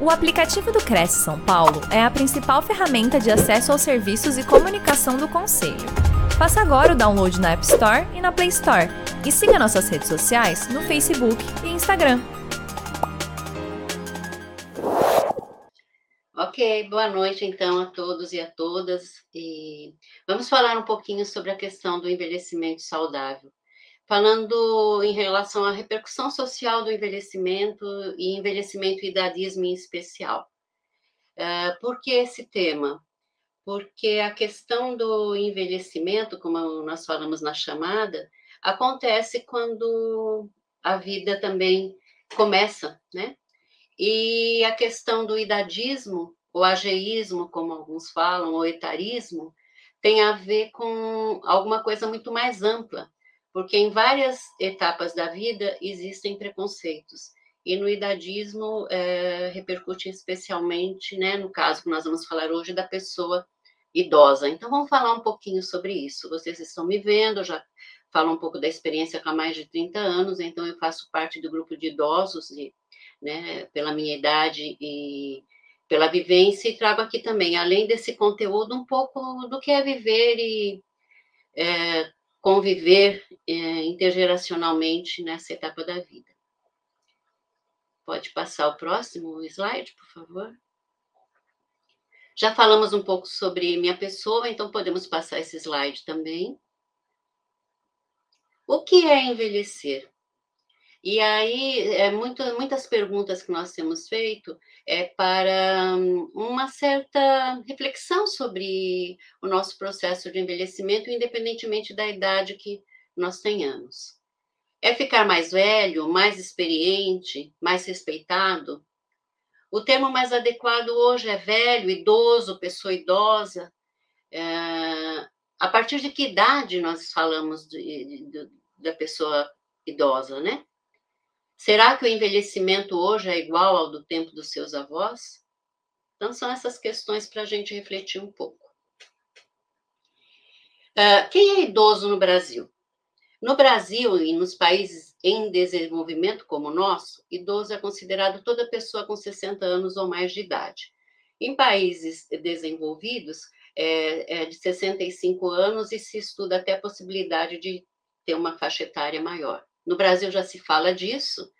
O aplicativo do Cresce São Paulo é a principal ferramenta de acesso aos serviços e comunicação do Conselho. Faça agora o download na App Store e na Play Store. E siga nossas redes sociais no Facebook e Instagram. Ok, boa noite então a todos e a todas. E vamos falar um pouquinho sobre a questão do envelhecimento saudável falando em relação à repercussão social do envelhecimento e envelhecimento e idadismo em especial. Uh, por que esse tema? Porque a questão do envelhecimento, como nós falamos na chamada, acontece quando a vida também começa, né? E a questão do idadismo, o ageísmo, como alguns falam, ou etarismo, tem a ver com alguma coisa muito mais ampla, porque em várias etapas da vida existem preconceitos. E no idadismo é, repercute especialmente, né, no caso que nós vamos falar hoje, da pessoa idosa. Então, vamos falar um pouquinho sobre isso. Vocês estão me vendo, eu já falo um pouco da experiência com há mais de 30 anos, então eu faço parte do grupo de idosos, e, né, pela minha idade e pela vivência, e trago aqui também, além desse conteúdo, um pouco do que é viver e é, conviver é, intergeracionalmente nessa etapa da vida. Pode passar o próximo slide, por favor? Já falamos um pouco sobre minha pessoa, então podemos passar esse slide também. O que é envelhecer? E aí, é muito, muitas perguntas que nós temos feito é para hum, uma certa reflexão sobre o nosso processo de envelhecimento, independentemente da idade que nós tenhamos. É ficar mais velho, mais experiente, mais respeitado? O termo mais adequado hoje é velho, idoso, pessoa idosa. É, a partir de que idade nós falamos de, de, da pessoa idosa, né? Será que o envelhecimento hoje é igual ao do tempo dos seus avós? Então, são essas questões para a gente refletir um pouco. Uh, quem é idoso no Brasil? No Brasil e nos países em desenvolvimento como o nosso, idoso é considerado toda pessoa com 60 anos ou mais de idade. Em países desenvolvidos, é, é de 65 anos e se estuda até a possibilidade de ter uma faixa etária maior. No Brasil já se fala disso,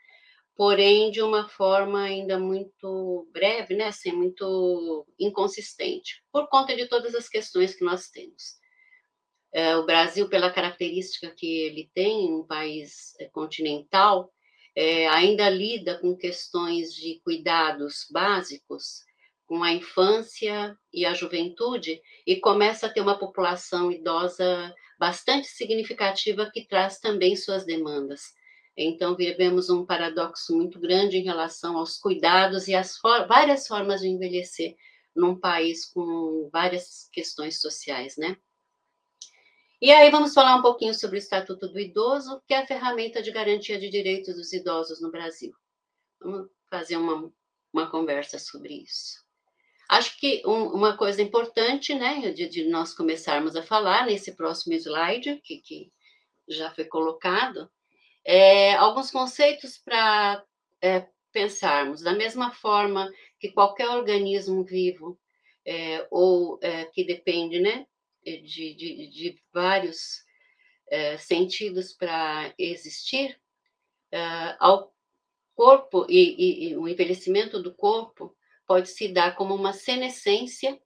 porém de uma forma ainda muito breve, né, assim, muito inconsistente, por conta de todas as questões que nós temos. É, o Brasil, pela característica que ele tem, um país é, continental, é, ainda lida com questões de cuidados básicos com a infância e a juventude e começa a ter uma população idosa bastante significativa que traz também suas demandas. Então, vivemos um paradoxo muito grande em relação aos cuidados e às for várias formas de envelhecer num país com várias questões sociais, né? E aí vamos falar um pouquinho sobre o Estatuto do Idoso, que é a ferramenta de garantia de direitos dos idosos no Brasil. Vamos fazer uma, uma conversa sobre isso. Acho que um, uma coisa importante, né, de, de, nós começarmos a falar nesse próximo slide, que, que já foi colocado, é, alguns conceitos para é, pensarmos. Da mesma forma que qualquer organismo vivo, é, ou é, que depende, né, de, de, de vários é, sentidos para existir, é, ao corpo e, e, e o envelhecimento do corpo pode se dar como uma senescência,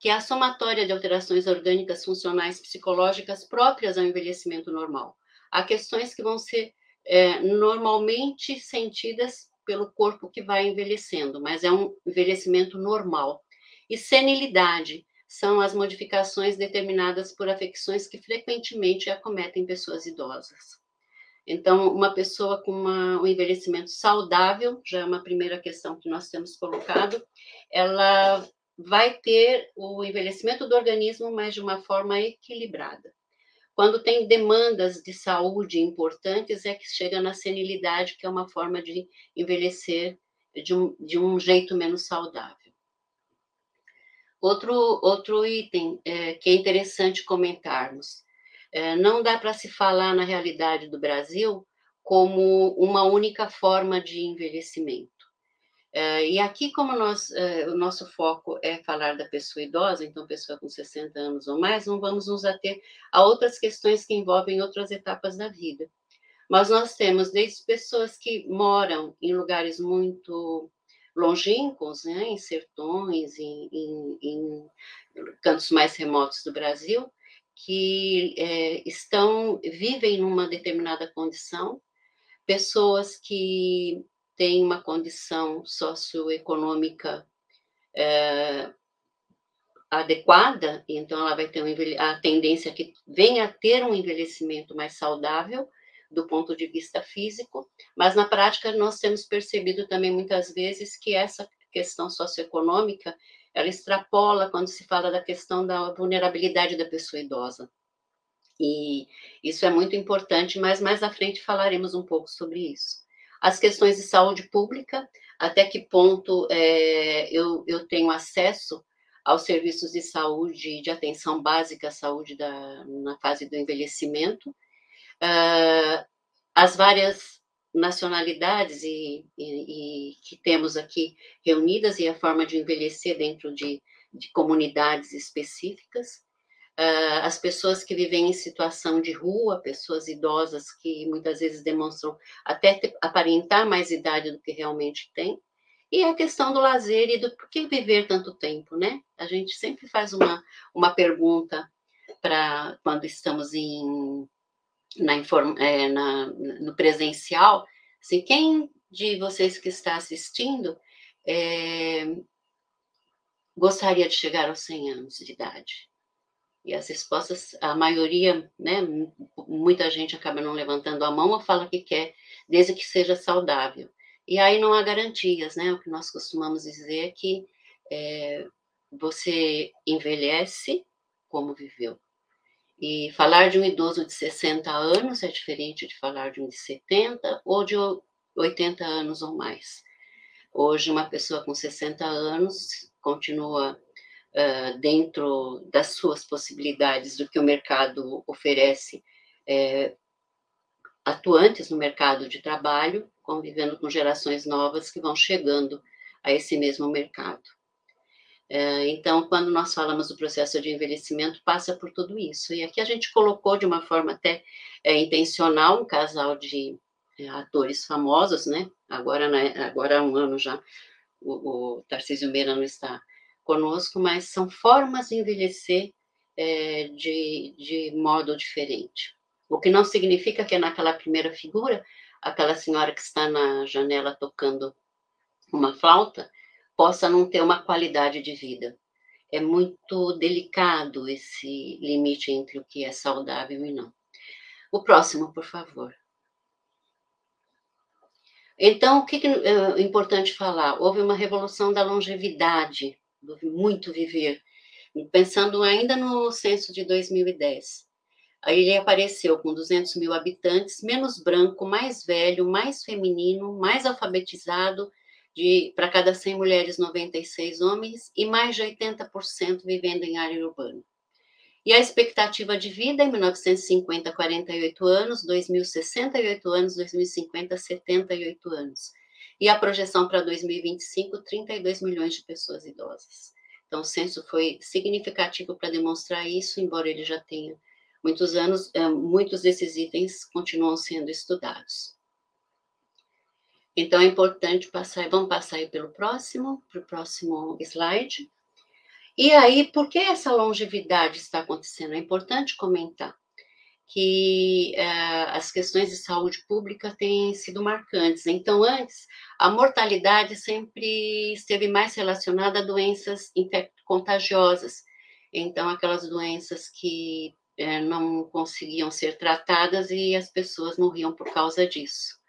que é a somatória de alterações orgânicas, funcionais, psicológicas próprias ao envelhecimento normal. Há questões que vão ser é, normalmente sentidas pelo corpo que vai envelhecendo, mas é um envelhecimento normal. E senilidade são as modificações determinadas por afecções que frequentemente acometem pessoas idosas. Então, uma pessoa com uma, um envelhecimento saudável, já é uma primeira questão que nós temos colocado, ela vai ter o envelhecimento do organismo, mas de uma forma equilibrada. Quando tem demandas de saúde importantes, é que chega na senilidade, que é uma forma de envelhecer de um, de um jeito menos saudável. Outro, outro item é, que é interessante comentarmos é, não dá para se falar na realidade do Brasil como uma única forma de envelhecimento. Uh, e aqui, como nós, uh, o nosso foco é falar da pessoa idosa, então pessoa com 60 anos ou mais, não vamos nos ater a outras questões que envolvem outras etapas da vida. Mas nós temos desde pessoas que moram em lugares muito longínquos, né, em sertões, em, em, em cantos mais remotos do Brasil, que é, estão vivem numa determinada condição, pessoas que têm uma condição socioeconômica é, adequada, então ela vai ter um a tendência que venha a ter um envelhecimento mais saudável do ponto de vista físico, mas na prática nós temos percebido também muitas vezes que essa questão socioeconômica ela extrapola quando se fala da questão da vulnerabilidade da pessoa idosa. E isso é muito importante, mas mais à frente falaremos um pouco sobre isso. As questões de saúde pública, até que ponto é, eu, eu tenho acesso aos serviços de saúde, de atenção básica à saúde da, na fase do envelhecimento, uh, as várias nacionalidades e, e, e, que temos aqui reunidas e a forma de envelhecer dentro de, de comunidades específicas, uh, as pessoas que vivem em situação de rua, pessoas idosas que muitas vezes demonstram até ter, aparentar mais idade do que realmente têm, e a questão do lazer e do por que viver tanto tempo, né? A gente sempre faz uma, uma pergunta para quando estamos em na, é, na, no presencial, assim, quem de vocês que está assistindo é, gostaria de chegar aos 100 anos de idade? E as respostas, a maioria, né, muita gente acaba não levantando a mão ou fala que quer, desde que seja saudável. E aí não há garantias, né? O que nós costumamos dizer é que é, você envelhece como viveu. E falar de um idoso de 60 anos é diferente de falar de um de 70 ou de 80 anos ou mais. Hoje, uma pessoa com 60 anos continua uh, dentro das suas possibilidades do que o mercado oferece, é, atuantes no mercado de trabalho, convivendo com gerações novas que vão chegando a esse mesmo mercado. É, então, quando nós falamos do processo de envelhecimento, passa por tudo isso. E aqui a gente colocou de uma forma até é, intencional um casal de é, atores famosos, né? Agora, né, agora há um ano já o, o Tarcísio Meira não está conosco, mas são formas de envelhecer é, de, de modo diferente. O que não significa que naquela primeira figura, aquela senhora que está na janela tocando uma flauta, possa não ter uma qualidade de vida. É muito delicado esse limite entre o que é saudável e não. O próximo, por favor. Então, o que é importante falar? Houve uma revolução da longevidade, do muito viver, pensando ainda no censo de 2010. Aí ele apareceu com 200 mil habitantes, menos branco, mais velho, mais feminino, mais alfabetizado de para cada 100 mulheres, 96 homens e mais de 80% vivendo em área urbana. E a expectativa de vida em 1950, 48 anos, 2068 anos, 2050, 78 anos. E a projeção para 2025, 32 milhões de pessoas idosas. Então, o censo foi significativo para demonstrar isso, embora ele já tenha muitos anos, muitos desses itens continuam sendo estudados. Então, é importante passar, vamos passar aí pelo próximo, para o próximo slide. E aí, por que essa longevidade está acontecendo? É importante comentar que uh, as questões de saúde pública têm sido marcantes. Então, antes, a mortalidade sempre esteve mais relacionada a doenças contagiosas. Então, aquelas doenças que uh, não conseguiam ser tratadas e as pessoas morriam por causa disso.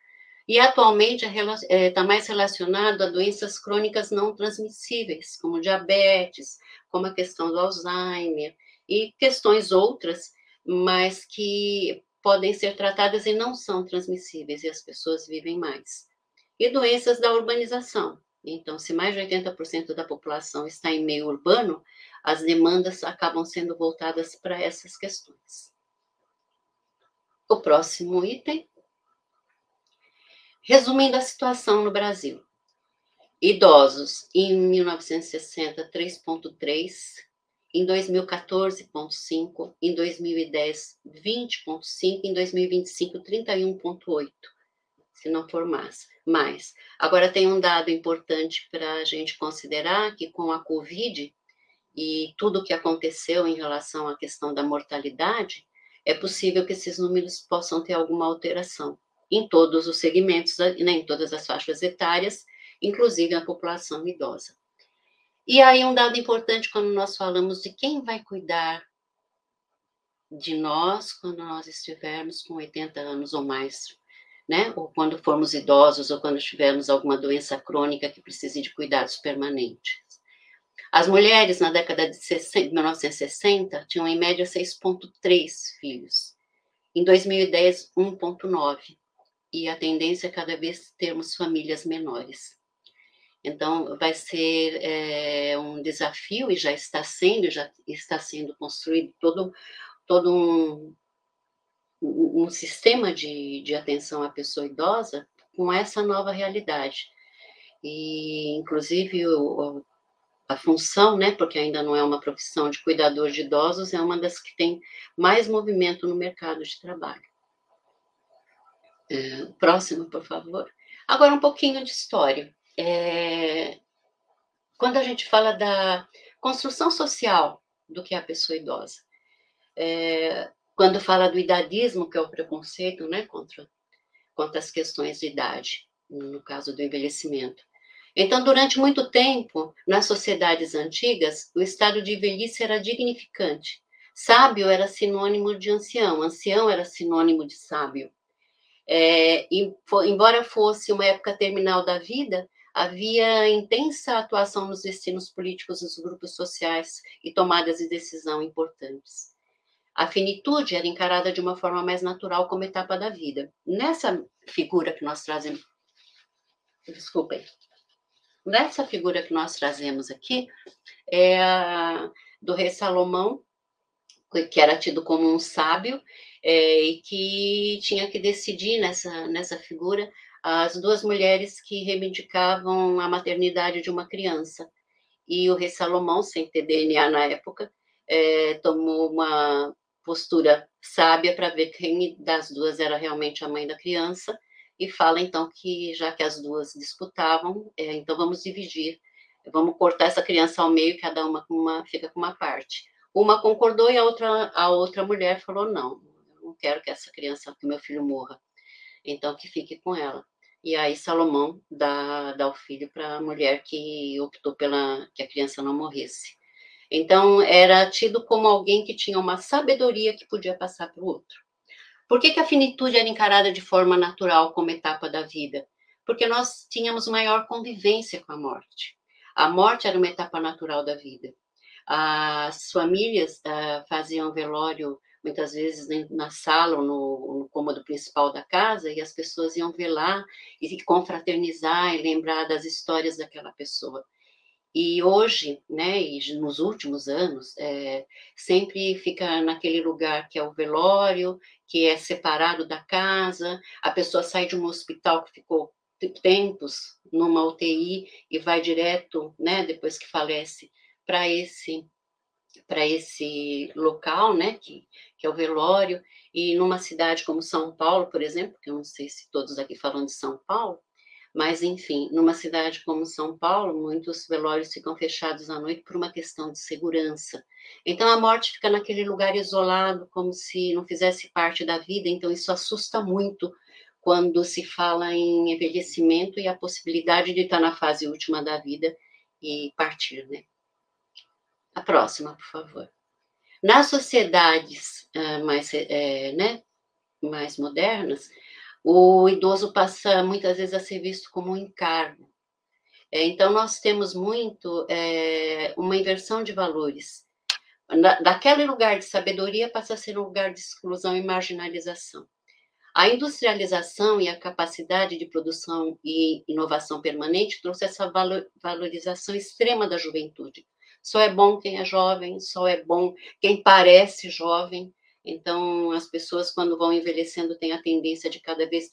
E atualmente está é, mais relacionado a doenças crônicas não transmissíveis, como diabetes, como a questão do Alzheimer e questões outras, mas que podem ser tratadas e não são transmissíveis e as pessoas vivem mais. E doenças da urbanização. Então, se mais de 80% da população está em meio urbano, as demandas acabam sendo voltadas para essas questões. O próximo item Resumindo a situação no Brasil. Idosos, em 1960, 3,3%, em 2014, 0,5%, em 2010, 20,5%, em 2025, 31,8%, se não for mais. mais. Agora, tem um dado importante para a gente considerar, que com a Covid e tudo o que aconteceu em relação à questão da mortalidade, é possível que esses números possam ter alguma alteração em todos os segmentos, né, em todas as faixas etárias, inclusive a população idosa. E aí, um dado importante quando nós falamos de quem vai cuidar de nós quando nós estivermos com 80 anos ou mais, né? Ou quando formos idosos, ou quando tivermos alguma doença crônica que precise de cuidados permanentes. As mulheres, na década de 60, 1960, tinham em média 6,3 filhos. Em 2010, 1,9. E a tendência é cada vez termos famílias menores. Então, vai ser é, um desafio, e já está sendo, já está sendo construído todo, todo um, um sistema de, de atenção à pessoa idosa com essa nova realidade. E, inclusive, o, a função, né, porque ainda não é uma profissão de cuidador de idosos, é uma das que tem mais movimento no mercado de trabalho. É, próximo, por favor. Agora, um pouquinho de história. É, quando a gente fala da construção social do que é a pessoa idosa, é, quando fala do idadismo, que é o preconceito né, contra, contra as questões de idade, no caso do envelhecimento. Então, durante muito tempo, nas sociedades antigas, o estado de velhice era dignificante. Sábio era sinônimo de ancião, ancião era sinônimo de sábio. É, embora fosse uma época terminal da vida, havia intensa atuação nos destinos políticos dos grupos sociais e tomadas de decisão importantes. A finitude era encarada de uma forma mais natural como etapa da vida. Nessa figura que nós trazemos, desculpem, nessa figura que nós trazemos aqui, é do rei Salomão, que era tido como um sábio, é, e que tinha que decidir nessa, nessa figura as duas mulheres que reivindicavam a maternidade de uma criança. E o rei Salomão, sem ter DNA na época, é, tomou uma postura sábia para ver quem das duas era realmente a mãe da criança e fala então que já que as duas disputavam, é, então vamos dividir, vamos cortar essa criança ao meio, cada uma, uma fica com uma parte. Uma concordou e a outra a outra mulher falou não, não quero que essa criança, que meu filho morra, então que fique com ela. E aí Salomão dá, dá o filho para a mulher que optou pela que a criança não morresse. Então era tido como alguém que tinha uma sabedoria que podia passar para o outro. Por que, que a finitude era encarada de forma natural como etapa da vida? Porque nós tínhamos maior convivência com a morte. A morte era uma etapa natural da vida. As famílias uh, faziam velório muitas vezes na sala ou no, no, cômodo principal da casa, e as pessoas iam ver lá e confraternizar e lembrar das histórias daquela pessoa. E hoje, né, e nos últimos anos, é, sempre fica naquele lugar que é o velório, que é separado da casa, a pessoa sai de um hospital que ficou tempos numa UTI e vai direto, né, depois que falece, para esse para esse local, né, que, que é o velório, e numa cidade como São Paulo, por exemplo, que eu não sei se todos aqui falam de São Paulo, mas enfim, numa cidade como São Paulo, muitos velórios ficam fechados à noite por uma questão de segurança. Então a morte fica naquele lugar isolado, como se não fizesse parte da vida, então isso assusta muito quando se fala em envelhecimento e a possibilidade de estar na fase última da vida e partir, né? A próxima, por favor. Nas sociedades uh, mais, é, né, mais modernas, o idoso passa muitas vezes a ser visto como um encargo. É, então, nós temos muito é, uma inversão de valores. Daquele lugar de sabedoria passa a ser um lugar de exclusão e marginalização. A industrialização e a capacidade de produção e inovação permanente trouxe essa valorização extrema da juventude. Só é bom quem é jovem, só é bom quem parece jovem. Então, as pessoas, quando vão envelhecendo, têm a tendência de cada vez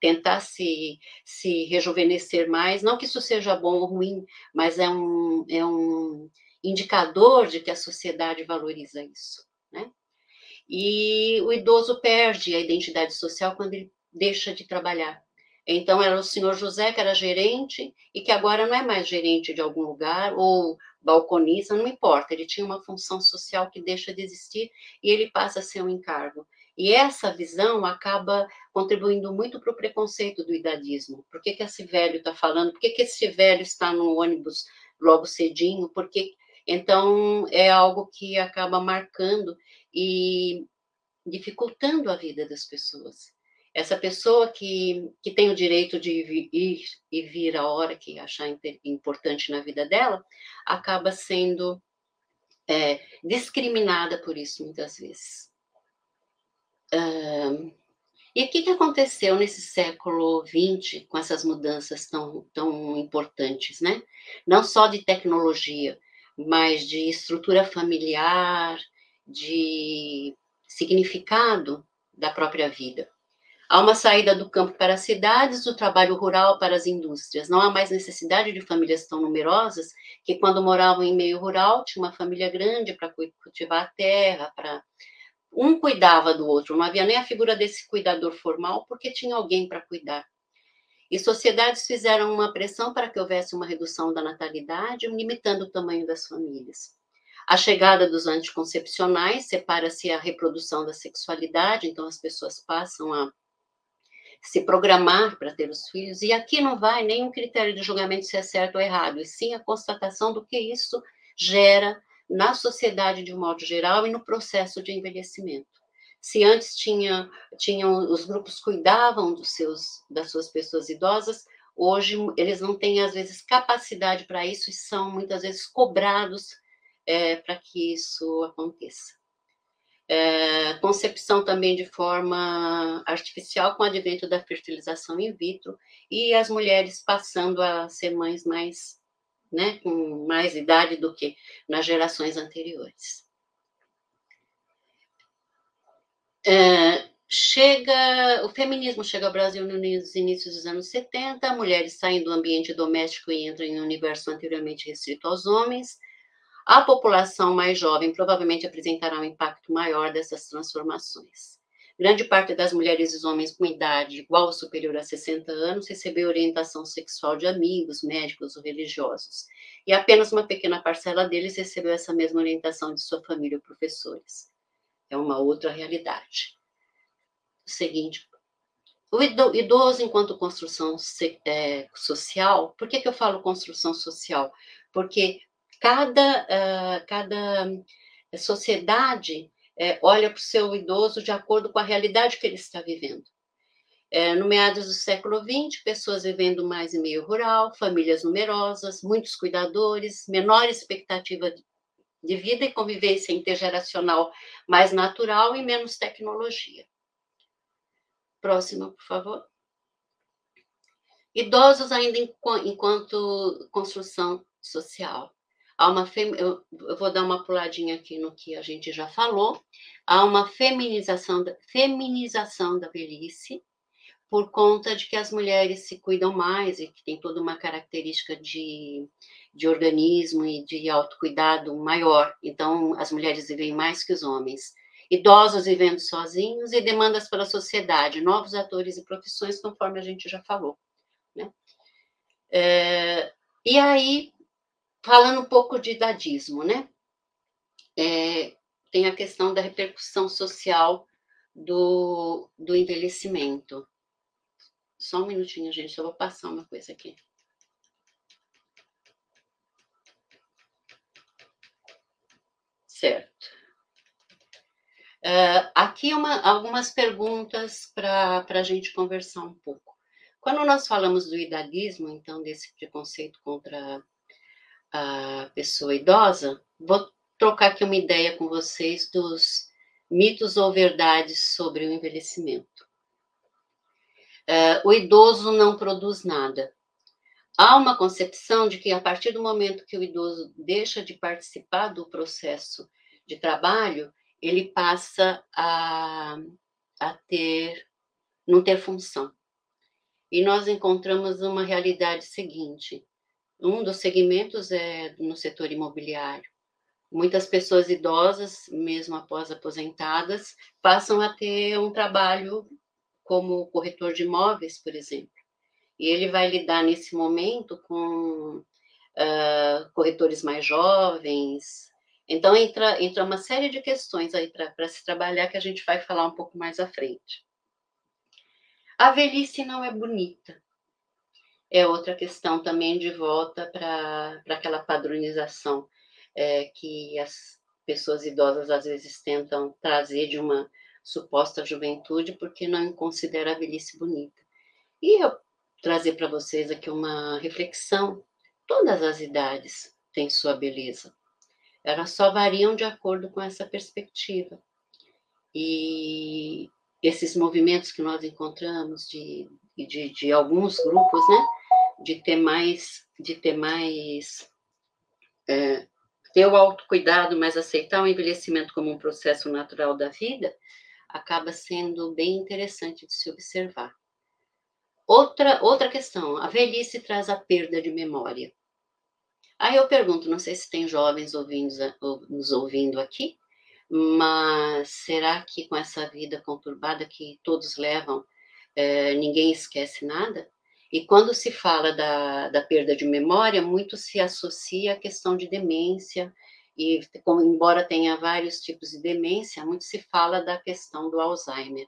tentar se, se rejuvenescer mais. Não que isso seja bom ou ruim, mas é um, é um indicador de que a sociedade valoriza isso. Né? E o idoso perde a identidade social quando ele deixa de trabalhar. Então, era o senhor José, que era gerente, e que agora não é mais gerente de algum lugar, ou balconista, não importa, ele tinha uma função social que deixa de existir e ele passa a ser um encargo. E essa visão acaba contribuindo muito para o preconceito do idadismo. Por que, que esse velho está falando? Por que, que esse velho está no ônibus logo cedinho? Porque então é algo que acaba marcando e dificultando a vida das pessoas. Essa pessoa que, que tem o direito de ir e vir a hora que achar importante na vida dela, acaba sendo é, discriminada por isso muitas vezes. Um, e o que, que aconteceu nesse século XX com essas mudanças tão, tão importantes, né? Não só de tecnologia, mas de estrutura familiar, de significado da própria vida. Há uma saída do campo para as cidades, do trabalho rural para as indústrias. Não há mais necessidade de famílias tão numerosas que, quando moravam em meio rural, tinha uma família grande para cultivar a terra, para um cuidava do outro. Não havia nem a figura desse cuidador formal, porque tinha alguém para cuidar. E sociedades fizeram uma pressão para que houvesse uma redução da natalidade, limitando o tamanho das famílias. A chegada dos anticoncepcionais separa-se a reprodução da sexualidade, então as pessoas passam a se programar para ter os filhos, e aqui não vai nenhum critério de julgamento se é certo ou errado, e sim a constatação do que isso gera na sociedade de um modo geral e no processo de envelhecimento. Se antes tinha, tinham os grupos cuidavam dos seus das suas pessoas idosas, hoje eles não têm às vezes capacidade para isso e são muitas vezes cobrados é, para que isso aconteça é, concepção também de forma artificial com o advento da fertilização in vitro e as mulheres passando a ser mães mais, né, com mais idade do que nas gerações anteriores. É, chega, o feminismo chega ao Brasil nos inícios dos anos 70, mulheres saem do ambiente doméstico e entram em um universo anteriormente restrito aos homens, a população mais jovem provavelmente apresentará um impacto maior dessas transformações. Grande parte das mulheres e homens com idade igual ou superior a 60 anos recebeu orientação sexual de amigos, médicos ou religiosos, e apenas uma pequena parcela deles recebeu essa mesma orientação de sua família ou professores. É uma outra realidade. O seguinte, o idoso enquanto construção é, social, por que, que eu falo construção social? Porque cada, uh, cada sociedade é, olha para o seu idoso de acordo com a realidade que ele está vivendo. É, no meados do século XX, pessoas vivendo mais em meio rural, famílias numerosas, muitos cuidadores, menor expectativa de vida e convivência intergeracional mais natural e menos tecnologia. Próxima, por favor. Idosos ainda enquanto construção social. Há uma fem... eu, vou dar uma puladinha aqui no que a gente já falou. Há uma feminização da, feminização da velhice, por conta de que as mulheres se cuidam mais e que tem toda uma característica de, de organismo e de autocuidado maior. Então, as mulheres vivem mais que os homens. Idosos vivendo sozinhos e demandas pela sociedade, novos atores e profissões, conforme a gente já falou. Né? É, e aí, falando um pouco de idadismo, né? É, tem a questão da repercussão social do, do envelhecimento. Só um minutinho, gente, eu vou passar uma coisa aqui. Certo. Uh, aqui uma, algumas perguntas para a gente conversar um pouco. Quando nós falamos do idadismo, então, desse preconceito contra a pessoa idosa, vou trocar aqui uma ideia com vocês dos mitos ou verdades sobre o envelhecimento. Uh, o idoso não produz nada. Há uma concepção de que a partir do momento que o idoso deixa de participar do processo de trabalho, ele passa a, a ter, não ter função. e nós encontramos uma realidade seguinte. Um dos segmentos é no setor imobiliário. Muitas pessoas idosas, mesmo após aposentadas, passam a ter um trabalho como corretor de imóveis, por exemplo. E ele vai lidar nesse momento com uh, corretores mais jovens. Então, entra, entra uma série de questões aí para se trabalhar que a gente vai falar um pouco mais à frente. A velhice não é bonita. É outra questão também de volta para aquela padronização é, que as pessoas idosas às vezes tentam trazer de uma suposta juventude porque não considera a velhice bonita. E eu trazer para vocês aqui uma reflexão. Todas as idades têm sua beleza. Elas só variam de acordo com essa perspectiva. E esses movimentos que nós encontramos de, de, de alguns grupos, né, de ter mais, de ter mais, é, ter o autocuidado, mas aceitar o envelhecimento como um processo natural da vida, acaba sendo bem interessante de se observar. Outra, outra questão, a velhice traz a perda de memória. Aí eu pergunto, não sei se tem jovens ouvindo, nos ouvindo aqui, mas será que com essa vida conturbada que todos levam, é, ninguém esquece nada? E quando se fala da, da perda de memória, muito se associa à questão de demência, e como, embora tenha vários tipos de demência, muito se fala da questão do Alzheimer.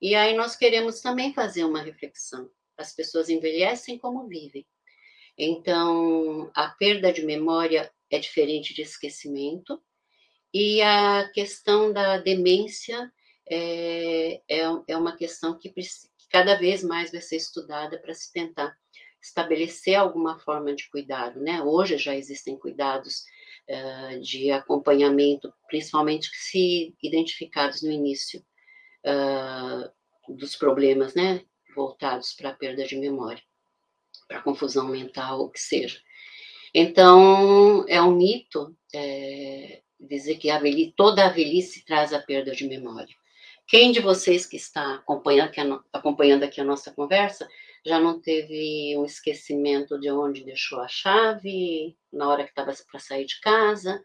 E aí nós queremos também fazer uma reflexão. As pessoas envelhecem como vivem. Então, a perda de memória é diferente de esquecimento, e a questão da demência é, é, é uma questão que, que cada vez mais vai ser estudada para se tentar estabelecer alguma forma de cuidado, né? Hoje já existem cuidados uh, de acompanhamento, principalmente se identificados no início uh, dos problemas, né? Voltados para a perda de memória, para confusão mental, o que seja. Então, é um mito é, dizer que a velhice, toda a velhice traz a perda de memória. Quem de vocês que está acompanhando aqui, a, acompanhando aqui a nossa conversa já não teve um esquecimento de onde deixou a chave na hora que estava para sair de casa,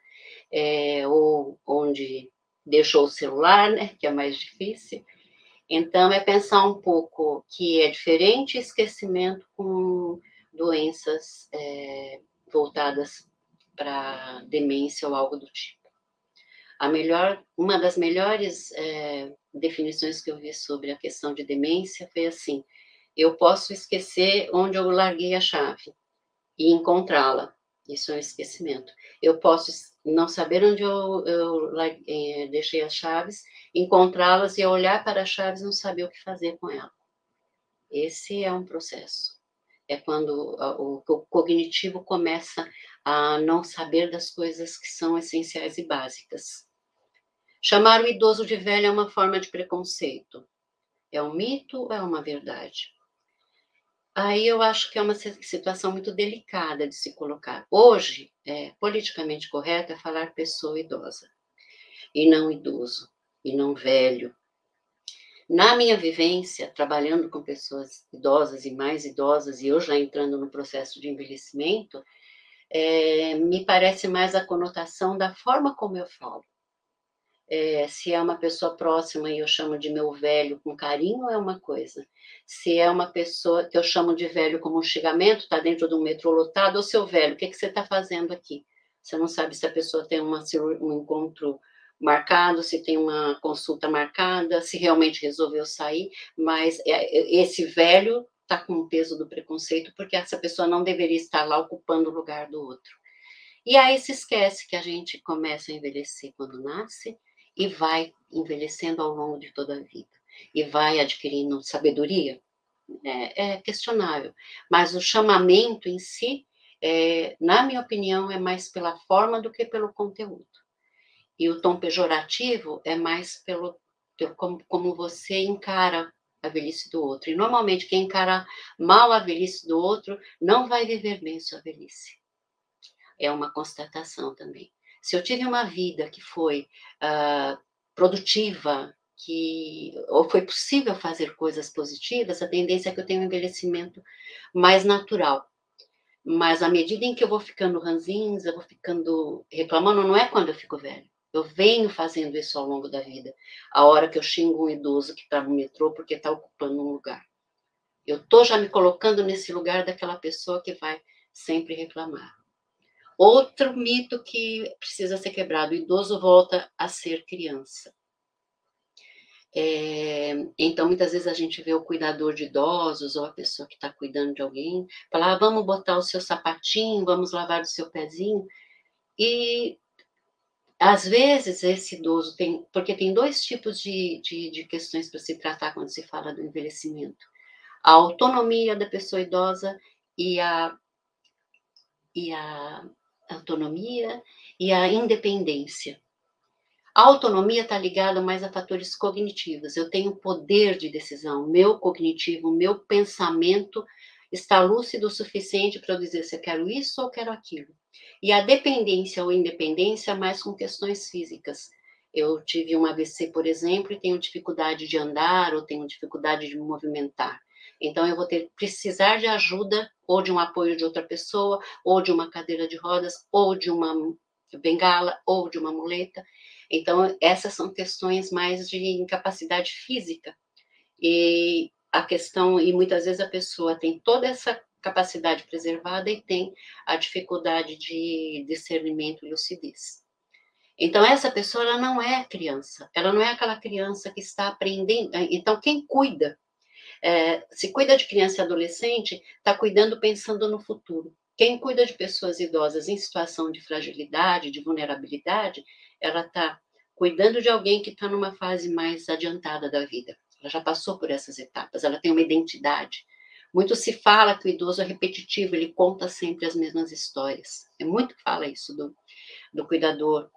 é, ou onde deixou o celular, né, que é mais difícil. Então, é pensar um pouco que é diferente esquecimento com doenças é, voltadas para demência ou algo do tipo. A melhor, uma das melhores é, definições que eu vi sobre a questão de demência foi assim: eu posso esquecer onde eu larguei a chave e encontrá-la. Isso é um esquecimento. Eu posso não saber onde eu, eu é, deixei as chaves, encontrá-las e olhar para as chaves e não saber o que fazer com ela. Esse é um processo. É quando o, cognitivo começa a não saber das coisas que são essenciais e básicas. Chamar o idoso de velho é uma forma de preconceito. É um mito ou é uma verdade? Aí eu acho que é uma situação muito delicada de se colocar. Hoje, é politicamente correto é falar pessoa idosa, e não idoso, e não velho. Na minha vivência, trabalhando com pessoas idosas e mais idosas, e eu já entrando no processo de envelhecimento, é, me parece mais a conotação da forma como eu falo. É, se é uma pessoa próxima e eu chamo de meu velho com carinho, é uma coisa. Se é uma pessoa que eu chamo de velho como um xingamento, está dentro de um metrô lotado, ou seu velho, o que, que você está fazendo aqui? Você não sabe se a pessoa tem uma, um encontro marcado, se tem uma consulta marcada, se realmente resolveu sair, mas é, esse velho está com o peso do preconceito, porque essa pessoa não deveria estar lá ocupando o lugar do outro. E aí se esquece que a gente começa a envelhecer quando nasce e vai envelhecendo ao longo de toda a vida. E vai adquirindo sabedoria. É, é questionável. Mas o chamamento em si, é, na minha opinião, é mais pela forma do que pelo conteúdo. E o tom pejorativo é mais pelo, pelo como, como você encara a velhice do outro. E normalmente quem encara mal a velhice do outro não vai viver bem sua velhice. É uma constatação também. Se eu tive uma vida que foi uh, produtiva, que ou foi possível fazer coisas positivas, a tendência é que eu tenha um envelhecimento mais natural. Mas à medida em que eu vou ficando ranzinza, vou ficando reclamando, não é quando eu fico velho. Eu venho fazendo isso ao longo da vida. A hora que eu xingo um idoso que está no metrô porque está ocupando um lugar. Eu estou já me colocando nesse lugar daquela pessoa que vai sempre reclamar. Outro mito que precisa ser quebrado: o idoso volta a ser criança. É, então, muitas vezes a gente vê o cuidador de idosos ou a pessoa que está cuidando de alguém falar: ah, vamos botar o seu sapatinho, vamos lavar o seu pezinho. E às vezes esse idoso tem, porque tem dois tipos de, de, de questões para se tratar quando se fala do envelhecimento: a autonomia da pessoa idosa e a, e a autonomia e a independência. A autonomia está ligada mais a fatores cognitivos. Eu tenho poder de decisão, meu cognitivo, meu pensamento está lúcido o suficiente para eu dizer se eu quero isso ou quero aquilo. E a dependência ou independência mais com questões físicas. Eu tive um AVC, por exemplo, e tenho dificuldade de andar ou tenho dificuldade de me movimentar. Então eu vou ter precisar de ajuda ou de um apoio de outra pessoa, ou de uma cadeira de rodas, ou de uma bengala, ou de uma muleta. Então, essas são questões mais de incapacidade física. E a questão, e muitas vezes a pessoa tem toda essa capacidade preservada e tem a dificuldade de discernimento e lucidez. Então, essa pessoa ela não é criança, ela não é aquela criança que está aprendendo. Então, quem cuida, é, se cuida de criança e adolescente, está cuidando pensando no futuro. Quem cuida de pessoas idosas em situação de fragilidade, de vulnerabilidade, ela está cuidando de alguém que está numa fase mais adiantada da vida. Ela já passou por essas etapas, ela tem uma identidade. Muito se fala que o idoso é repetitivo, ele conta sempre as mesmas histórias. É muito que fala isso do, do cuidador.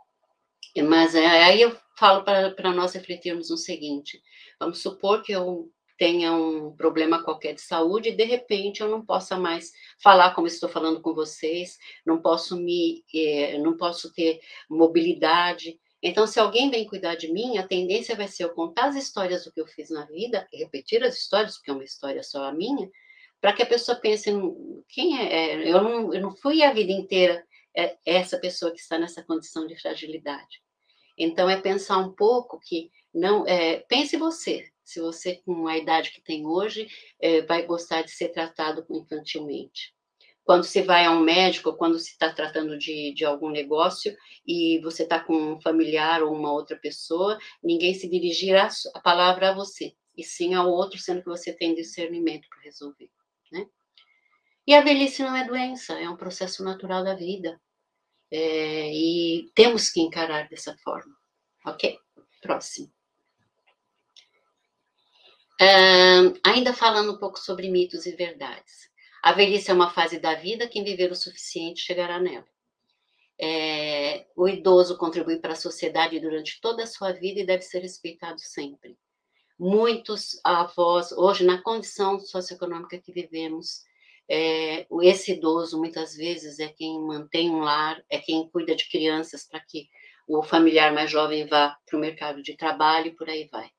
Mas é, aí eu falo para nós refletirmos no seguinte: vamos supor que eu tenha um problema qualquer de saúde e de repente eu não possa mais falar como estou falando com vocês, não posso me, eh, não posso ter mobilidade, então, se alguém vem cuidar de mim, a tendência vai ser eu contar as histórias do que eu fiz na vida, repetir as histórias, porque é uma história só a minha, para que a pessoa pense, quem é? é? Eu não, eu não fui a vida inteira é, essa pessoa que está nessa condição de fragilidade. Então, é pensar um pouco que não. É, pense você, se você, com a idade que tem hoje, é, vai gostar de ser tratado infantilmente quando se vai a um médico, quando se está tratando de, de algum negócio e você está com um familiar ou uma outra pessoa, ninguém se dirigirá a palavra a você, e sim ao outro, sendo que você tem discernimento para resolver, né? E a velhice não é doença, é um processo natural da vida. É, e temos que encarar dessa forma. Ok? Próximo. Um, ainda falando um pouco sobre mitos e verdades. A velhice é uma fase da vida, quem viver o suficiente chegará nela. É, o idoso contribui para a sociedade durante toda a sua vida e deve ser respeitado sempre. Muitos avós, hoje, na condição socioeconômica que vivemos, é, esse idoso muitas vezes é quem mantém um lar, é quem cuida de crianças para que o familiar mais jovem vá para o mercado de trabalho e por aí vai.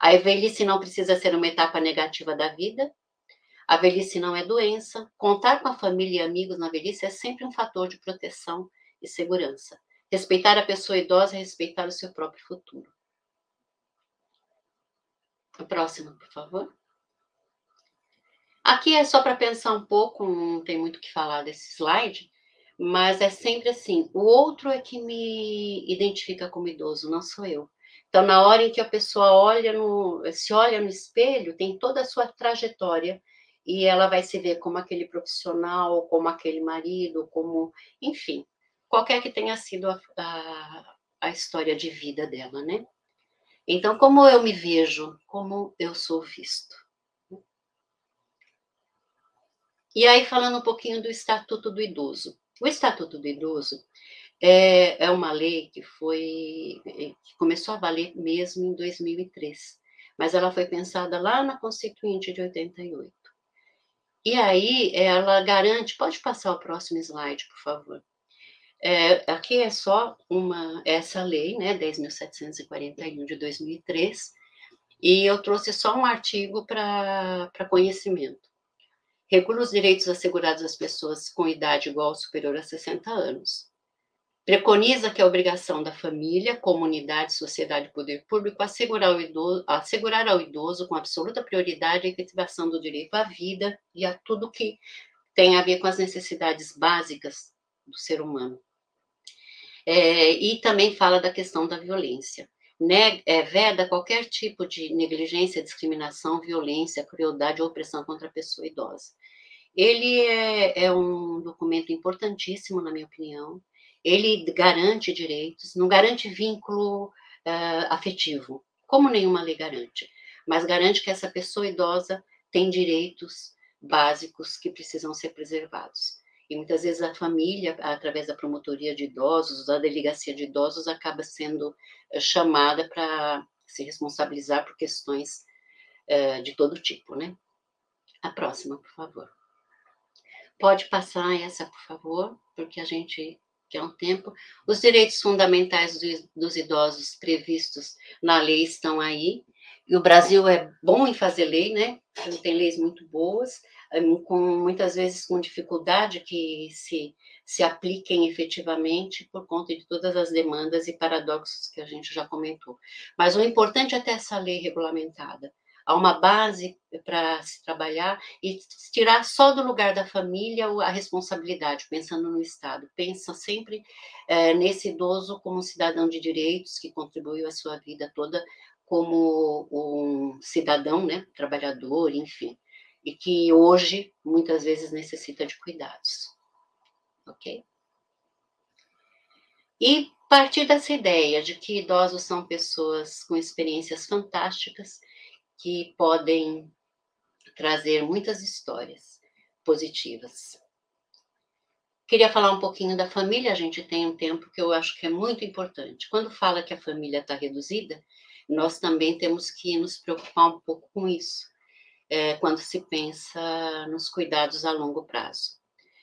A velhice não precisa ser uma etapa negativa da vida, a velhice não é doença. Contar com a família e amigos na velhice é sempre um fator de proteção e segurança. Respeitar a pessoa idosa é respeitar o seu próprio futuro. A próxima, por favor. Aqui é só para pensar um pouco, não tem muito o que falar desse slide, mas é sempre assim: o outro é que me identifica como idoso, não sou eu. Então, na hora em que a pessoa olha no, se olha no espelho, tem toda a sua trajetória e ela vai se ver como aquele profissional, como aquele marido, como, enfim, qualquer que tenha sido a, a, a história de vida dela, né? Então, como eu me vejo, como eu sou visto. E aí, falando um pouquinho do Estatuto do Idoso. O Estatuto do Idoso é, é uma lei que foi que começou a valer mesmo em 2003, mas ela foi pensada lá na Constituinte de 88. E aí ela garante, pode passar o próximo slide, por favor. É, aqui é só uma essa lei, né, 10.741 de 2003, e eu trouxe só um artigo para conhecimento. Regula os direitos assegurados às pessoas com idade igual ou superior a 60 anos. Preconiza que é obrigação da família, comunidade, sociedade e poder público assegurar, idoso, assegurar ao idoso com absoluta prioridade a efetivação do direito à vida e a tudo que tem a ver com as necessidades básicas do ser humano. É, e também fala da questão da violência. Ne é, veda qualquer tipo de negligência, discriminação, violência, crueldade ou opressão contra a pessoa idosa. Ele é, é um documento importantíssimo, na minha opinião. Ele garante direitos, não garante vínculo uh, afetivo, como nenhuma lei garante, mas garante que essa pessoa idosa tem direitos básicos que precisam ser preservados. E muitas vezes a família, através da promotoria de idosos, da delegacia de idosos, acaba sendo eh, chamada para se responsabilizar por questões uh, de todo tipo, né? A próxima, por favor. Pode passar essa, por favor, porque a gente quer um tempo. Os direitos fundamentais do, dos idosos previstos na lei estão aí. E o Brasil é bom em fazer lei, né? Tem leis muito boas, com muitas vezes com dificuldade que se, se apliquem efetivamente por conta de todas as demandas e paradoxos que a gente já comentou. Mas o importante é ter essa lei regulamentada. Há uma base para se trabalhar e tirar só do lugar da família a responsabilidade, pensando no Estado. Pensa sempre é, nesse idoso como um cidadão de direitos que contribuiu a sua vida toda como um cidadão, né, trabalhador, enfim e que hoje muitas vezes necessita de cuidados. Ok? E partir dessa ideia de que idosos são pessoas com experiências fantásticas que podem trazer muitas histórias positivas. Queria falar um pouquinho da família, a gente tem um tempo que eu acho que é muito importante. Quando fala que a família está reduzida, nós também temos que nos preocupar um pouco com isso é, quando se pensa nos cuidados a longo prazo.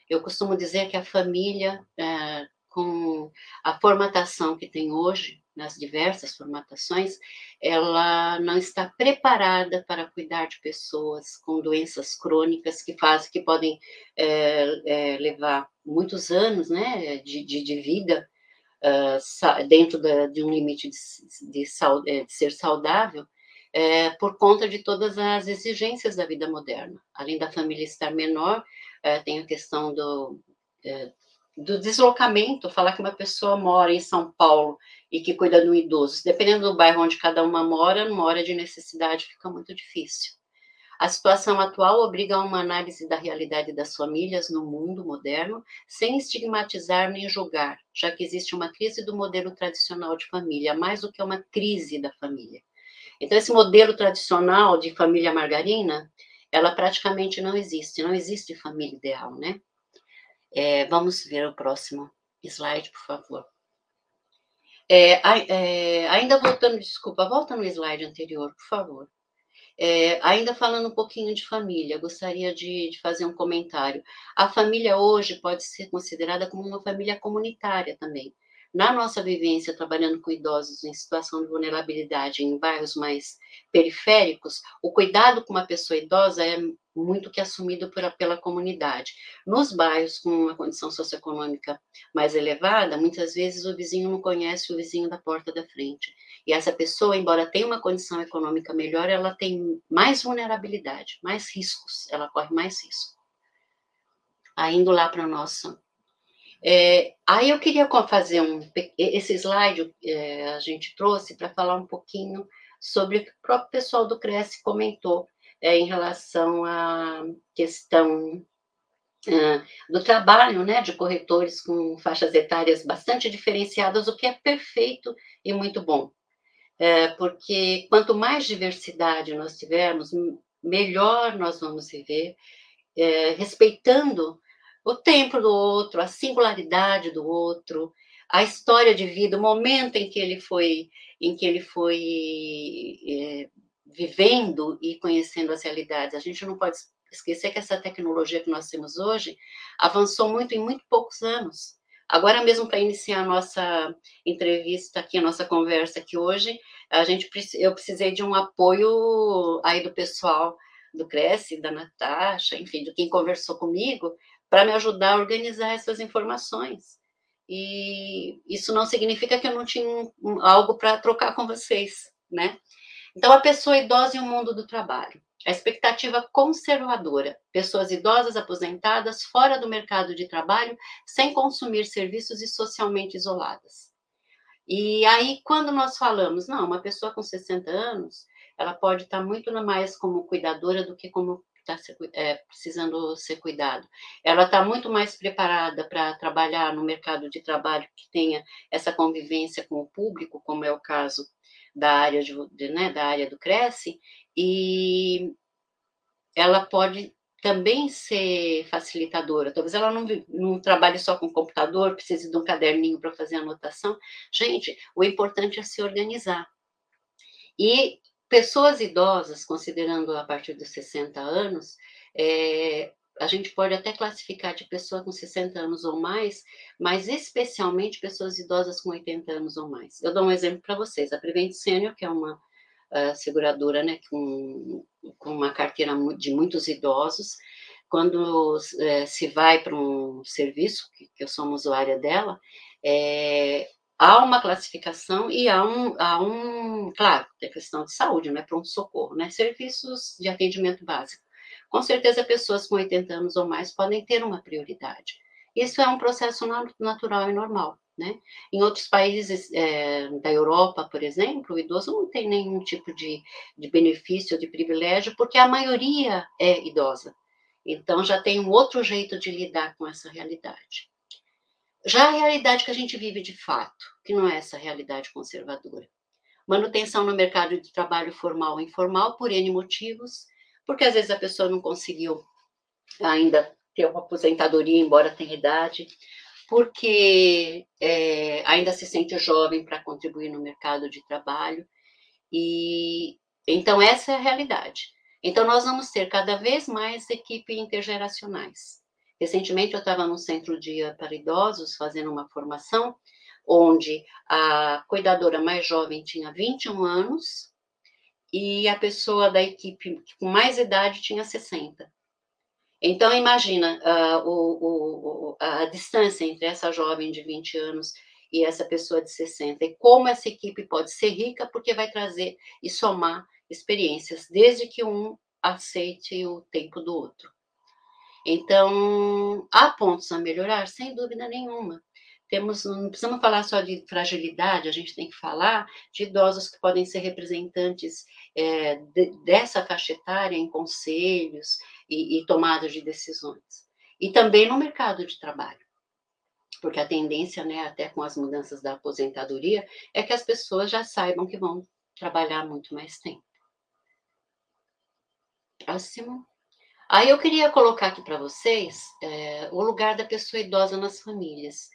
Eu costumo dizer que a família, é, com a formatação que tem hoje, nas diversas formatações, ela não está preparada para cuidar de pessoas com doenças crônicas que fazem, que podem é, é, levar muitos anos, né, de, de, de vida dentro da, de um limite de, de, de, de ser saudável, é, por conta de todas as exigências da vida moderna. Além da família estar menor, é, tem a questão do, é, do deslocamento, falar que uma pessoa mora em São Paulo e que cuida de idoso, dependendo do bairro onde cada uma mora, numa hora de necessidade fica muito difícil. A situação atual obriga a uma análise da realidade das famílias no mundo moderno, sem estigmatizar nem julgar, já que existe uma crise do modelo tradicional de família, mais do que uma crise da família. Então, esse modelo tradicional de família margarina, ela praticamente não existe, não existe família ideal, né? É, vamos ver o próximo slide, por favor. É, é, ainda voltando, desculpa, volta no slide anterior, por favor. É, ainda falando um pouquinho de família, gostaria de, de, fazer um comentário. A família hoje pode ser considerada como uma família comunitária também na nossa vivência trabalhando com idosos em situação de vulnerabilidade em bairros mais periféricos, o cuidado com uma pessoa idosa é muito que assumido por, pela comunidade. Nos bairros com uma condição socioeconômica mais elevada, muitas vezes o vizinho não conhece o vizinho da porta da frente. E essa pessoa, embora tenha uma condição econômica melhor, ela tem mais vulnerabilidade, mais riscos, ela corre mais risco. Indo lá para a nossa é, aí eu queria fazer um esse slide é, a gente trouxe para falar um pouquinho sobre o próprio pessoal do Cresce comentou é, em relação à questão do trabalho né, de corretores com faixas etárias bastante diferenciadas, o que é perfeito e muito bom. É, porque quanto mais diversidade nós tivermos, melhor nós vamos viver, é, respeitando o tempo do outro, a singularidade do outro, a história de vida, o momento em que ele foi, em que ele foi é, vivendo e conhecendo as realidades. A gente não pode esquecer que essa tecnologia que nós temos hoje avançou muito em muito poucos anos. Agora mesmo para iniciar a nossa entrevista aqui, a nossa conversa aqui hoje, a gente eu precisei de um apoio aí do pessoal do Cresce, da Natasha, enfim, de quem conversou comigo, para me ajudar a organizar essas informações. E isso não significa que eu não tinha algo para trocar com vocês, né? Então, a pessoa idosa e o mundo do trabalho. A expectativa conservadora, pessoas idosas aposentadas fora do mercado de trabalho, sem consumir serviços e socialmente isoladas. E aí, quando nós falamos, não, uma pessoa com 60 anos, ela pode estar muito mais como cuidadora do que como está é, precisando ser cuidado. Ela está muito mais preparada para trabalhar no mercado de trabalho que tenha essa convivência com o público, como é o caso da área, de, de, né, da área do Cresce, e ela pode também ser facilitadora. Talvez ela não, não trabalhe só com computador, precise de um caderninho para fazer anotação. Gente, o importante é se organizar. E pessoas idosas, considerando a partir dos 60 anos, é, a gente pode até classificar de pessoa com 60 anos ou mais, mas especialmente pessoas idosas com 80 anos ou mais. Eu dou um exemplo para vocês. A Prevent Senior, que é uma uh, seguradora né, com, com uma carteira de muitos idosos, quando uh, se vai para um serviço, que, que eu sou uma usuária dela, é, há uma classificação e há um, há um claro, tem questão de saúde, não é pronto-socorro, né? Serviços de atendimento básico. Com certeza, pessoas com 80 anos ou mais podem ter uma prioridade. Isso é um processo natural e normal, né? Em outros países é, da Europa, por exemplo, o idoso não tem nenhum tipo de, de benefício de privilégio, porque a maioria é idosa. Então, já tem um outro jeito de lidar com essa realidade. Já a realidade que a gente vive de fato, que não é essa realidade conservadora. Manutenção no mercado de trabalho formal ou informal por N motivos, porque às vezes a pessoa não conseguiu ainda ter uma aposentadoria, embora tenha idade, porque é, ainda se sente jovem para contribuir no mercado de trabalho. E então essa é a realidade. Então nós vamos ter cada vez mais equipes intergeracionais. Recentemente eu estava no Centro Dia para Idosos fazendo uma formação onde a cuidadora mais jovem tinha 21 anos e a pessoa da equipe com mais idade tinha 60. Então, imagina uh, o, o, a distância entre essa jovem de 20 anos e essa pessoa de 60, e como essa equipe pode ser rica, porque vai trazer e somar experiências, desde que um aceite o tempo do outro. Então, há pontos a melhorar, sem dúvida nenhuma. Temos, não precisamos falar só de fragilidade, a gente tem que falar de idosos que podem ser representantes é, de, dessa faixa etária em conselhos e, e tomadas de decisões. E também no mercado de trabalho porque a tendência, né, até com as mudanças da aposentadoria, é que as pessoas já saibam que vão trabalhar muito mais tempo. Próximo. Aí eu queria colocar aqui para vocês é, o lugar da pessoa idosa nas famílias.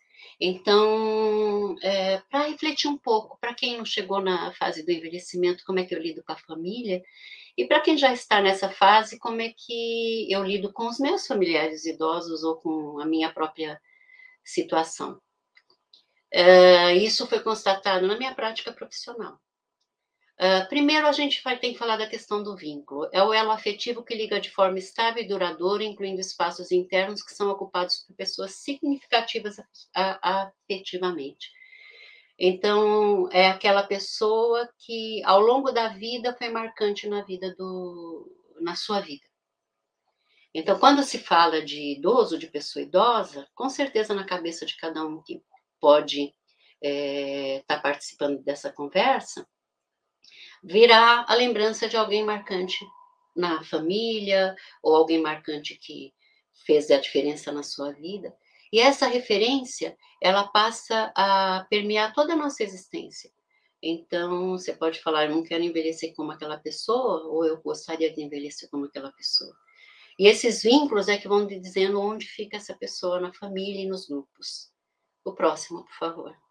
Então, é, para refletir um pouco, para quem não chegou na fase do envelhecimento, como é que eu lido com a família, e para quem já está nessa fase, como é que eu lido com os meus familiares idosos ou com a minha própria situação. É, isso foi constatado na minha prática profissional. Primeiro, a gente vai, tem que falar da questão do vínculo. É o elo afetivo que liga de forma estável e duradoura, incluindo espaços internos que são ocupados por pessoas significativas afetivamente. Então, é aquela pessoa que, ao longo da vida, foi marcante na vida do, na sua vida. Então, quando se fala de idoso, de pessoa idosa, com certeza na cabeça de cada um que pode estar é, tá participando dessa conversa, virá a lembrança de alguém marcante na família, ou alguém marcante que fez a diferença na sua vida. E essa referência, ela passa a permear toda a nossa existência. Então, você pode falar, eu não quero envelhecer como aquela pessoa, ou eu gostaria de envelhecer como aquela pessoa. E esses vínculos é que vão dizendo onde fica essa pessoa na família e nos grupos. O próximo, por favor.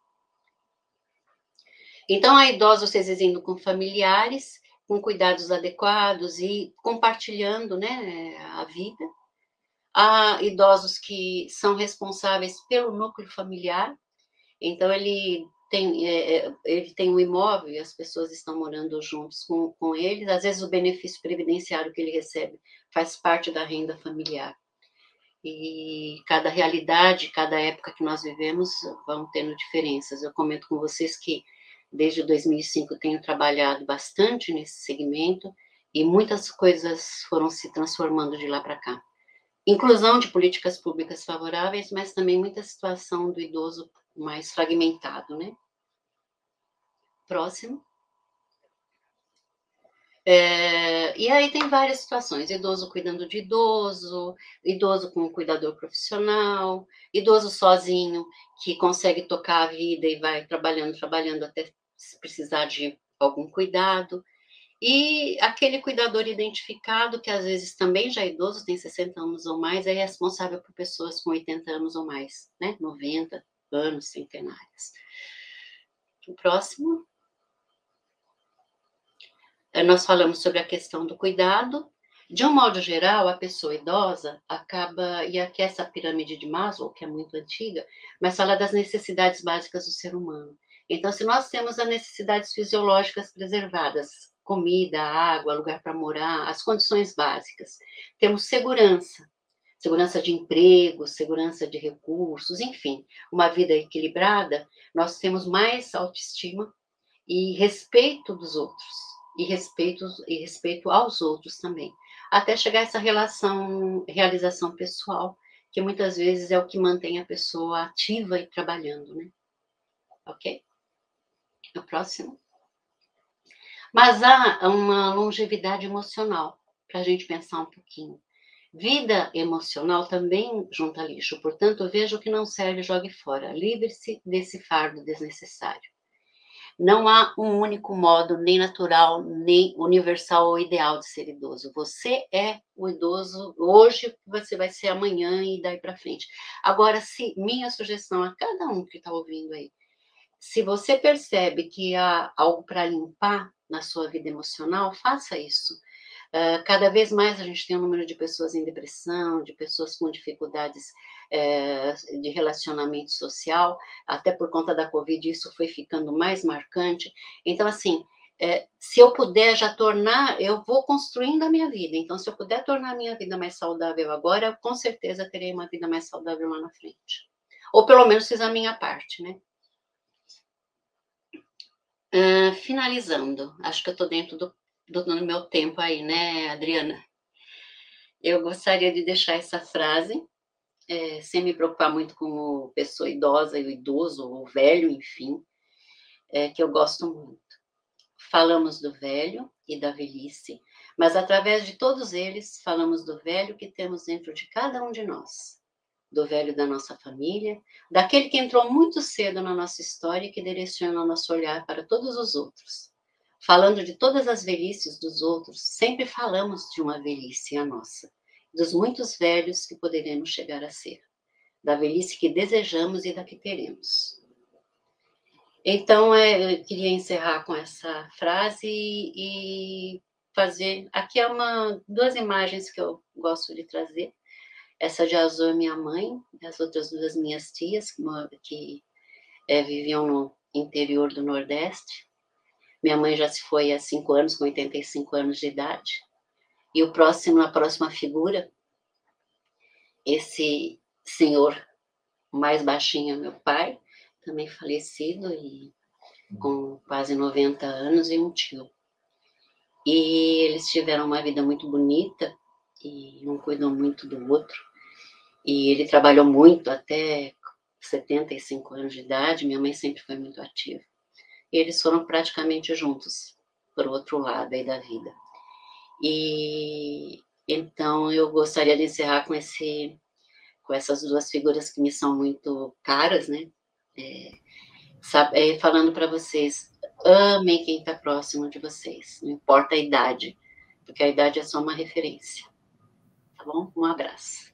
Então, a idosa, vocês indo com familiares, com cuidados adequados e compartilhando né, a vida. Há idosos que são responsáveis pelo núcleo familiar, então ele tem, é, é, ele tem um imóvel e as pessoas estão morando juntos com, com eles, às vezes o benefício previdenciário que ele recebe faz parte da renda familiar. E cada realidade, cada época que nós vivemos vão tendo diferenças. Eu comento com vocês que desde 2005 tenho trabalhado bastante nesse segmento e muitas coisas foram se transformando de lá para cá. Inclusão de políticas públicas favoráveis, mas também muita situação do idoso mais fragmentado, né? Próximo. É, e aí tem várias situações: idoso cuidando de idoso, idoso com um cuidador profissional, idoso sozinho que consegue tocar a vida e vai trabalhando, trabalhando até precisar de algum cuidado. E aquele cuidador identificado, que às vezes também já é idoso, tem 60 anos ou mais, é responsável por pessoas com 80 anos ou mais, né? 90 anos, centenárias. O próximo. É, nós falamos sobre a questão do cuidado. De um modo geral, a pessoa idosa acaba, e aqui essa pirâmide de Maslow, que é muito antiga, mas fala das necessidades básicas do ser humano. Então, se nós temos as necessidades fisiológicas preservadas, comida, água, lugar para morar, as condições básicas, temos segurança, segurança de emprego, segurança de recursos, enfim, uma vida equilibrada, nós temos mais autoestima e respeito dos outros e respeito, e respeito aos outros também. Até chegar a essa relação, realização pessoal, que muitas vezes é o que mantém a pessoa ativa e trabalhando, né? Ok? O próximo. Mas há uma longevidade emocional, para a gente pensar um pouquinho. Vida emocional também junta lixo, portanto, veja o que não serve jogue fora. Livre-se desse fardo desnecessário. Não há um único modo, nem natural, nem universal ou ideal de ser idoso. Você é o idoso hoje, você vai ser amanhã e daí para frente. Agora, se minha sugestão a cada um que está ouvindo aí, se você percebe que há algo para limpar na sua vida emocional, faça isso. Uh, cada vez mais a gente tem um número de pessoas em depressão, de pessoas com dificuldades é, de relacionamento social, até por conta da Covid, isso foi ficando mais marcante. Então, assim, é, se eu puder já tornar, eu vou construindo a minha vida. Então, se eu puder tornar a minha vida mais saudável agora, com certeza terei uma vida mais saudável lá na frente. Ou pelo menos fiz a minha parte, né? Uh, finalizando, acho que eu estou dentro do, do, do meu tempo aí, né, Adriana? Eu gostaria de deixar essa frase é, sem me preocupar muito com a pessoa idosa e o idoso, ou o velho, enfim, é, que eu gosto muito. Falamos do velho e da velhice, mas através de todos eles, falamos do velho que temos dentro de cada um de nós, do velho da nossa família, daquele que entrou muito cedo na nossa história e que direciona o nosso olhar para todos os outros. Falando de todas as velhices dos outros, sempre falamos de uma velhice a nossa dos muitos velhos que poderemos chegar a ser, da velhice que desejamos e da que teremos. Então, é, eu queria encerrar com essa frase e, fazer. Aqui é uma duas imagens que eu gosto de trazer. Essa de azul é minha mãe, e as outras duas minhas tias que, que é, viviam no interior do Nordeste. Minha mãe já se foi há cinco anos, com 85 anos de idade. E o próximo, a próxima figura, esse senhor mais baixinho, meu pai, também falecido e com quase 90 anos e um tio. E eles tiveram uma vida muito bonita e um cuidou muito do outro. E ele trabalhou muito até 75 anos de idade, minha mãe sempre foi muito ativa. E eles foram praticamente juntos, por outro lado aí da vida. E então eu gostaria de encerrar com esse com essas duas figuras que me são muito caras, né? É, sabe, é, falando para vocês, amem quem está próximo de vocês, não importa a idade, porque a idade é só uma referência. Tá bom? Um abraço.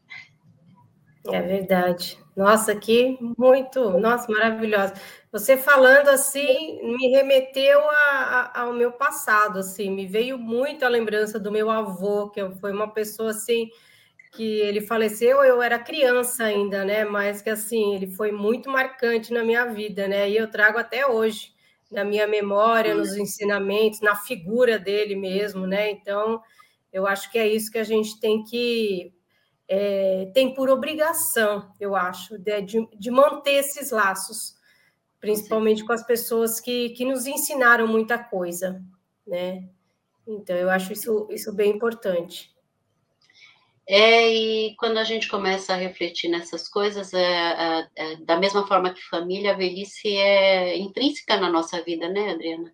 É verdade. Nossa, que muito, nossa, maravilhosa. Você falando assim me remeteu a, a, ao meu passado, assim, me veio muito a lembrança do meu avô, que foi uma pessoa assim que ele faleceu, eu era criança ainda, né? Mas que assim, ele foi muito marcante na minha vida, né? E eu trago até hoje na minha memória, nos ensinamentos, na figura dele mesmo, né? Então, eu acho que é isso que a gente tem que é, tem por obrigação, eu acho, de, de manter esses laços, principalmente com as pessoas que, que nos ensinaram muita coisa, né? Então, eu acho isso, isso bem importante. É, e quando a gente começa a refletir nessas coisas, é, é, é, da mesma forma que família, a velhice é intrínseca na nossa vida, né, Adriana?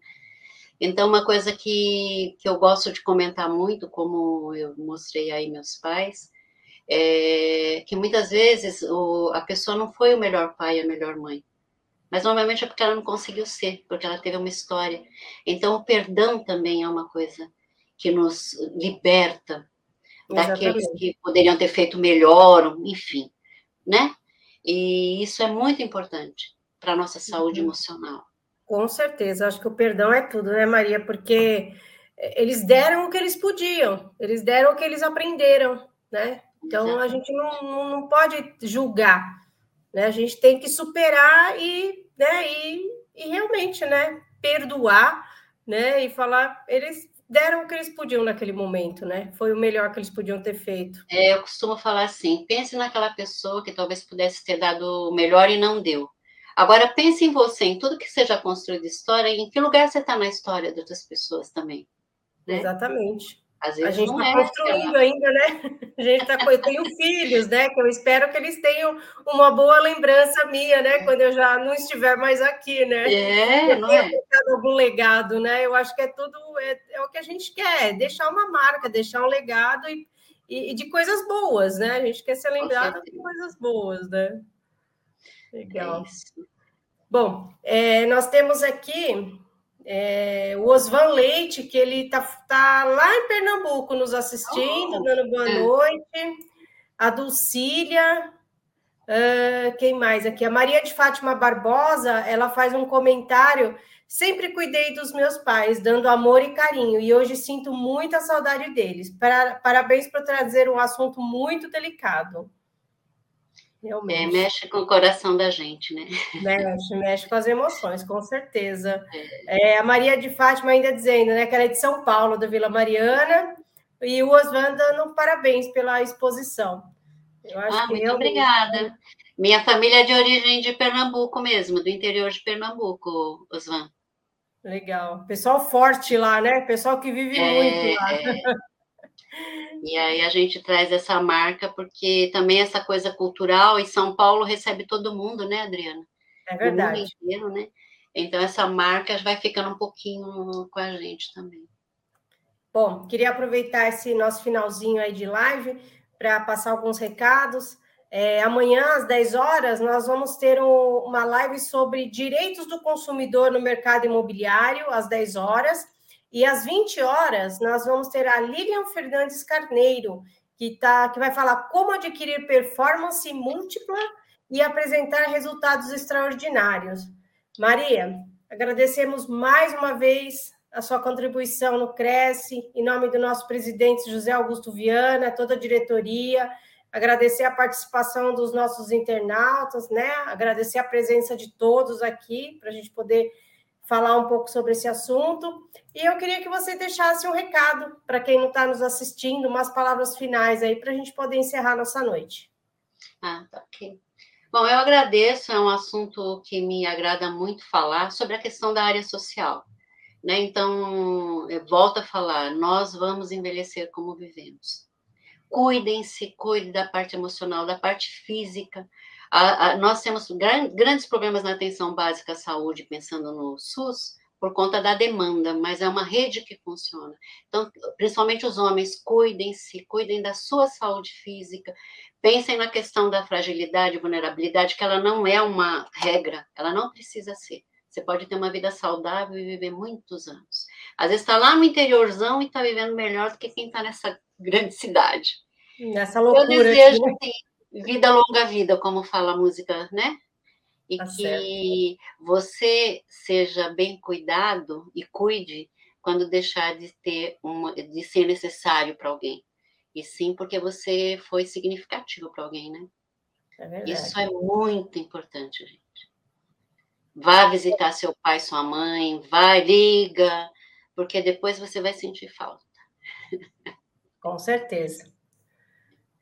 Então, uma coisa que, que eu gosto de comentar muito, como eu mostrei aí meus pais, é que muitas vezes o, a pessoa não foi o melhor pai, a melhor mãe. Mas normalmente é porque ela não conseguiu ser, porque ela teve uma história. Então, o perdão também é uma coisa que nos liberta daqueles que poderiam ter feito melhor, enfim, né? E isso é muito importante para a nossa saúde uhum. emocional. Com certeza, acho que o perdão é tudo, né, Maria? Porque eles deram o que eles podiam, eles deram o que eles aprenderam, né? Então a gente não, não pode julgar, né? A gente tem que superar e, né, e, e realmente, né, perdoar, né, e falar, eles deram o que eles podiam naquele momento, né? Foi o melhor que eles podiam ter feito. É, eu costumo falar assim: pense naquela pessoa que talvez pudesse ter dado o melhor e não deu. Agora pense em você, em tudo que seja construído história, e em que lugar você está na história de outras pessoas também. Né? Exatamente. Às vezes a gente está é construindo ainda, né? A gente está. Eu tenho filhos, né? Que eu espero que eles tenham uma boa lembrança minha, né? Quando eu já não estiver mais aqui, né? É, não é? algum legado, né? Eu acho que é tudo é, é, o que a gente quer, deixar uma marca, deixar um legado e, e, e de coisas boas, né? A gente quer ser lembrado de coisas boas, né? Legal. É Bom, é, nós temos aqui é, o Osvan Leite, que ele está tá lá em Pernambuco nos assistindo, oh, dando boa é. noite. A Dulcília, uh, quem mais aqui? A Maria de Fátima Barbosa, ela faz um comentário. Sempre cuidei dos meus pais, dando amor e carinho, e hoje sinto muita saudade deles. Para, parabéns por trazer um assunto muito delicado. Realmente. É, mexe com o coração da gente, né? Mexe, mexe com as emoções, com certeza. É. É, a Maria de Fátima ainda dizendo, né, que ela é de São Paulo, da Vila Mariana, e o Osvan dando parabéns pela exposição. Eu acho ah, que muito obrigada. Minha família é de origem de Pernambuco mesmo, do interior de Pernambuco, Osvan. Legal. Pessoal forte lá, né? Pessoal que vive é, muito lá. E aí a gente traz essa marca, porque também essa coisa cultural, e São Paulo recebe todo mundo, né, Adriana? É verdade. O mundo inteiro, né? Então essa marca vai ficando um pouquinho com a gente também. Bom, queria aproveitar esse nosso finalzinho aí de live para passar alguns recados. É, amanhã, às 10 horas, nós vamos ter um, uma live sobre direitos do consumidor no mercado imobiliário, às 10 horas. E às 20 horas, nós vamos ter a Lilian Fernandes Carneiro, que, tá, que vai falar como adquirir performance múltipla e apresentar resultados extraordinários. Maria, agradecemos mais uma vez a sua contribuição no Cresce, em nome do nosso presidente José Augusto Viana, toda a diretoria, agradecer a participação dos nossos internautas, né? Agradecer a presença de todos aqui para a gente poder falar um pouco sobre esse assunto. E eu queria que você deixasse um recado para quem não está nos assistindo, umas palavras finais aí para a gente poder encerrar nossa noite. Ah, tá ok. Bom, eu agradeço, é um assunto que me agrada muito falar sobre a questão da área social. Né? Então, volto a falar, nós vamos envelhecer como vivemos. Cuidem-se, cuide da parte emocional, da parte física, a, a, nós temos gran, grandes problemas na atenção básica à saúde, pensando no SUS, por conta da demanda, mas é uma rede que funciona. Então, principalmente os homens, cuidem-se, cuidem da sua saúde física, pensem na questão da fragilidade, vulnerabilidade, que ela não é uma regra, ela não precisa ser. Você pode ter uma vida saudável e viver muitos anos. Às vezes está lá no interiorzão e está vivendo melhor do que quem está nessa grande cidade. Nessa loucura. Eu desejo, né? Vida longa vida, como fala a música, né? E tá que certo. você seja bem cuidado e cuide quando deixar de ter uma, de ser necessário para alguém. e sim porque você foi significativo para alguém, né? É Isso é muito importante, gente. Vá visitar seu pai, sua mãe, vai, liga, porque depois você vai sentir falta. Com certeza.